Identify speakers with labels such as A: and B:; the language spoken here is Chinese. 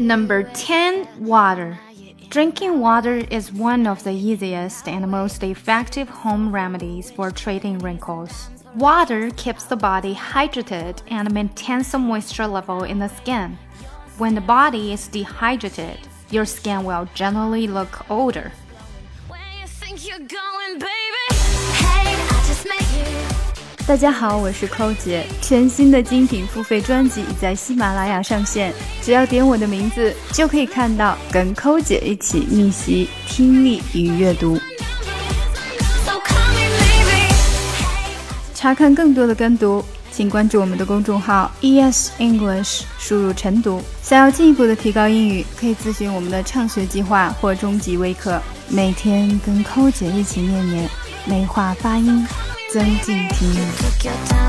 A: Number 10 Water. Drinking water is one of the easiest and most effective home remedies for treating wrinkles. Water keeps the body hydrated and maintains the moisture level in the skin. When the body is dehydrated, your skin will generally look older.
B: 大家好，我是寇姐。全新的精品付费专辑已在喜马拉雅上线，只要点我的名字，就可以看到跟寇姐一起逆袭听力与阅读。查看更多的跟读，请关注我们的公众号 ES English，输入晨读。想要进一步的提高英语，可以咨询我们的畅学计划或中级微课。每天跟寇姐一起念念，美化发音。增进听。